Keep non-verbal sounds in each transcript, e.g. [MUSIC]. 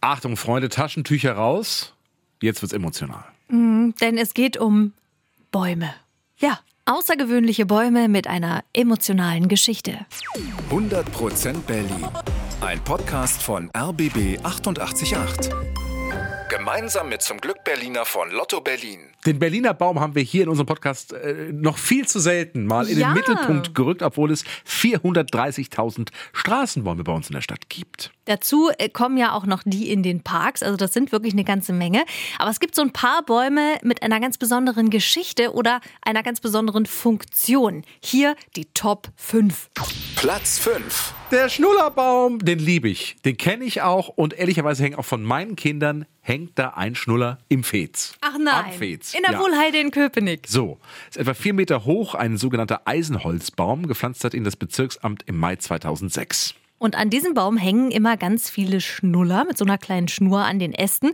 Achtung, Freunde, Taschentücher raus. Jetzt wird's emotional. Denn es geht um Bäume. Ja, außergewöhnliche Bäume mit einer emotionalen Geschichte. 100% Berlin. Ein Podcast von RBB 888. Gemeinsam mit zum Glück Berliner von Lotto Berlin. Den Berliner Baum haben wir hier in unserem Podcast äh, noch viel zu selten mal in Ja. den Mittelpunkt gerückt, obwohl es 430.000 Straßenbäume bei uns in der Stadt gibt. Dazu äh, kommen ja auch noch die in den Parks, also das sind wirklich eine ganze Menge. Aber es gibt so ein paar Bäume mit einer ganz besonderen Geschichte oder einer ganz besonderen Funktion. Hier die Top 5. Platz 5. Der Schnullerbaum, den liebe ich, den kenne ich auch und ehrlicherweise hängt auch von meinen Kindern hängt da ein Schnuller im Fez. Ach Am nein, Fez. in der ja. Wohlheide in Köpenick. So, ist etwa vier Meter hoch, ein sogenannter Eisenholzbaum, gepflanzt hat ihn das Bezirksamt im Mai 2006. Und an diesem Baum hängen immer ganz viele Schnuller mit so einer kleinen Schnur an den Ästen.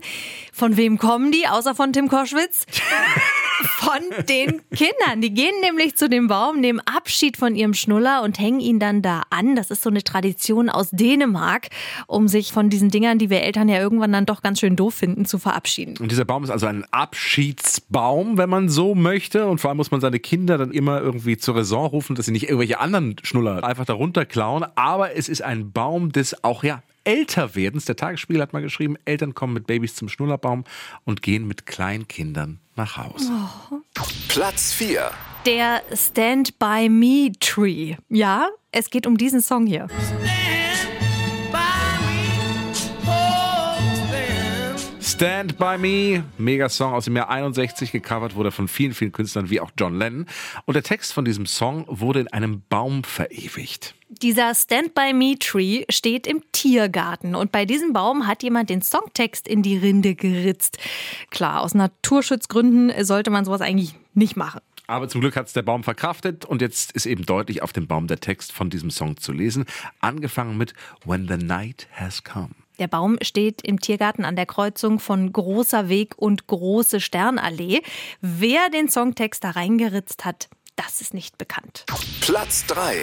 Von wem kommen die, außer von Tim Koschwitz? [LAUGHS] Von den Kindern. Die gehen nämlich zu dem Baum, nehmen Abschied von ihrem Schnuller und hängen ihn dann da an. Das ist so eine Tradition aus Dänemark, um sich von diesen Dingern, die wir Eltern ja irgendwann dann doch ganz schön doof finden, zu verabschieden. Und dieser Baum ist also ein Abschiedsbaum, wenn man so möchte. Und vor allem muss man seine Kinder dann immer irgendwie zur Raison rufen, dass sie nicht irgendwelche anderen Schnuller einfach darunter klauen. Aber es ist ein Baum des auch, ja, Älterwerdens. Der Tagesspiegel hat mal geschrieben, Eltern kommen mit Babys zum Schnullerbaum und gehen mit Kleinkindern nach Hause. Platz 4. Der Stand By Me Tree. Ja, es geht um diesen Song hier. Stand By Me, Megasong aus dem Jahr 61, gecovert wurde von vielen, vielen Künstlern wie auch John Lennon. Und der Text von diesem Song wurde in einem Baum verewigt. Dieser Stand By Me Tree steht im Tiergarten und bei diesem Baum hat jemand den Songtext in die Rinde geritzt. Klar, aus Naturschutzgründen sollte man sowas eigentlich nicht machen. Aber zum Glück hat es der Baum verkraftet und jetzt ist eben deutlich auf dem Baum der Text von diesem Song zu lesen. Angefangen mit When the Night Has Come. Der Baum steht im Tiergarten an der Kreuzung von Großer Weg und Große Sternallee. Wer den Songtext da reingeritzt hat, das ist nicht bekannt. Platz 3.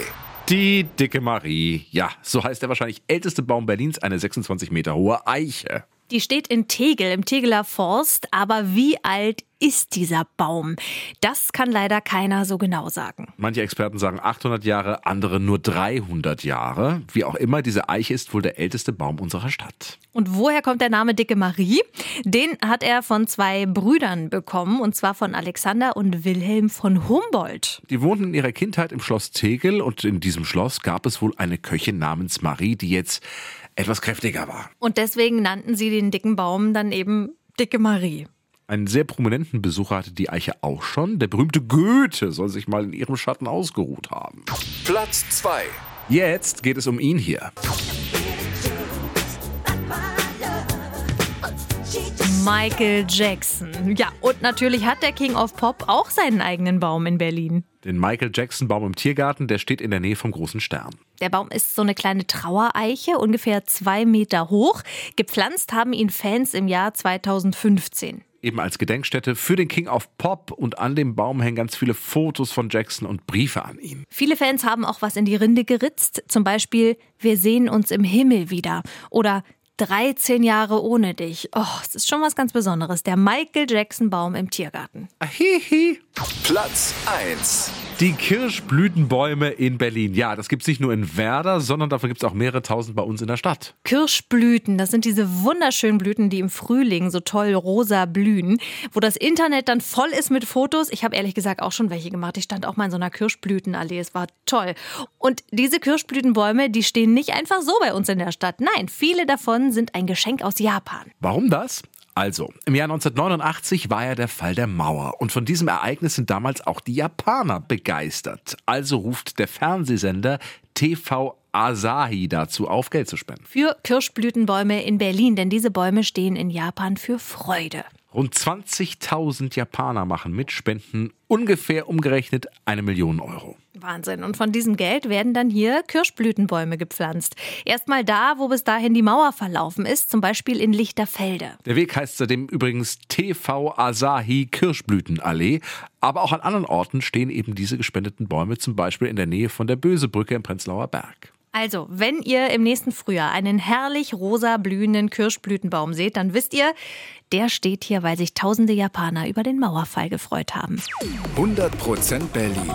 Die dicke Marie. Ja, so heißt der wahrscheinlich älteste Baum Berlins, eine 26 Meter hohe Eiche. Die steht in Tegel, im Tegeler Forst. Aber wie alt ist dieser Baum? Das kann leider keiner so genau sagen. Manche Experten sagen 800 Jahre, andere nur 300 Jahre. Wie auch immer, diese Eiche ist wohl der älteste Baum unserer Stadt. Und woher kommt der Name Dicke Marie? Den hat er von zwei Brüdern bekommen, und zwar von Alexander und Wilhelm von Humboldt. Die wohnten in ihrer Kindheit im Schloss Tegel und in diesem Schloss gab es wohl eine Köchin namens Marie, die jetzt etwas kräftiger war. Und deswegen nannten sie den dicken Baum dann eben Dicke Marie. Einen sehr prominenten Besucher hatte die Eiche auch schon. Der berühmte Goethe soll sich mal in ihrem Schatten ausgeruht haben. Platz 2. Jetzt geht es um ihn hier. Michael Jackson. Ja, und natürlich hat der King of Pop auch seinen eigenen Baum in Berlin. Den Michael Jackson Baum im Tiergarten, der steht in der Nähe vom großen Stern. Der Baum ist so eine kleine Trauereiche, ungefähr zwei Meter hoch. Gepflanzt haben ihn Fans im Jahr 2015. Eben als Gedenkstätte für den King of Pop und an dem Baum hängen ganz viele Fotos von Jackson und Briefe an ihn. Viele Fans haben auch was in die Rinde geritzt. Zum Beispiel, wir sehen uns im Himmel wieder. Oder 13 Jahre ohne dich. Oh, es ist schon was ganz Besonderes. Der Michael Jackson Baum im Tiergarten. Ahihi. Platz 1. Die Kirschblütenbäume in Berlin. Ja, das gibt's nicht nur in Werder, sondern davon gibt's auch mehrere tausend bei uns in der Stadt. Kirschblüten, das sind diese wunderschönen Blüten, die im Frühling so toll rosa blühen, wo das Internet dann voll ist mit Fotos. Ich habe ehrlich gesagt auch schon welche gemacht. Ich stand auch mal in so einer Kirschblütenallee. Es war toll. Und diese Kirschblütenbäume, die stehen nicht einfach so bei uns in der Stadt. Nein, viele davon sind ein Geschenk aus Japan. Warum das? Also, im Jahr 1989 war ja der Fall der Mauer und von diesem Ereignis sind damals auch die Japaner begeistert. Also ruft der Fernsehsender TV Asahi dazu auf, Geld zu spenden. Für Kirschblütenbäume in Berlin, denn diese Bäume stehen in Japan für Freude. Rund 20.000 Japaner machen mit, spenden ungefähr umgerechnet eine Million Euro. Wahnsinn. Und von diesem Geld werden dann hier Kirschblütenbäume gepflanzt. Erstmal da, wo bis dahin die Mauer verlaufen ist, zum Beispiel in Lichterfelde. Der Weg heißt seitdem übrigens TV Asahi Kirschblütenallee. Aber auch an anderen Orten stehen eben diese gespendeten Bäume, zum Beispiel in der Nähe von der Bösebrücke im Prenzlauer Berg. Also, wenn ihr im nächsten Frühjahr einen herrlich rosa blühenden Kirschblütenbaum seht, dann wisst ihr, der steht hier, weil sich tausende Japaner über den Mauerfall gefreut haben. 100% Berlin.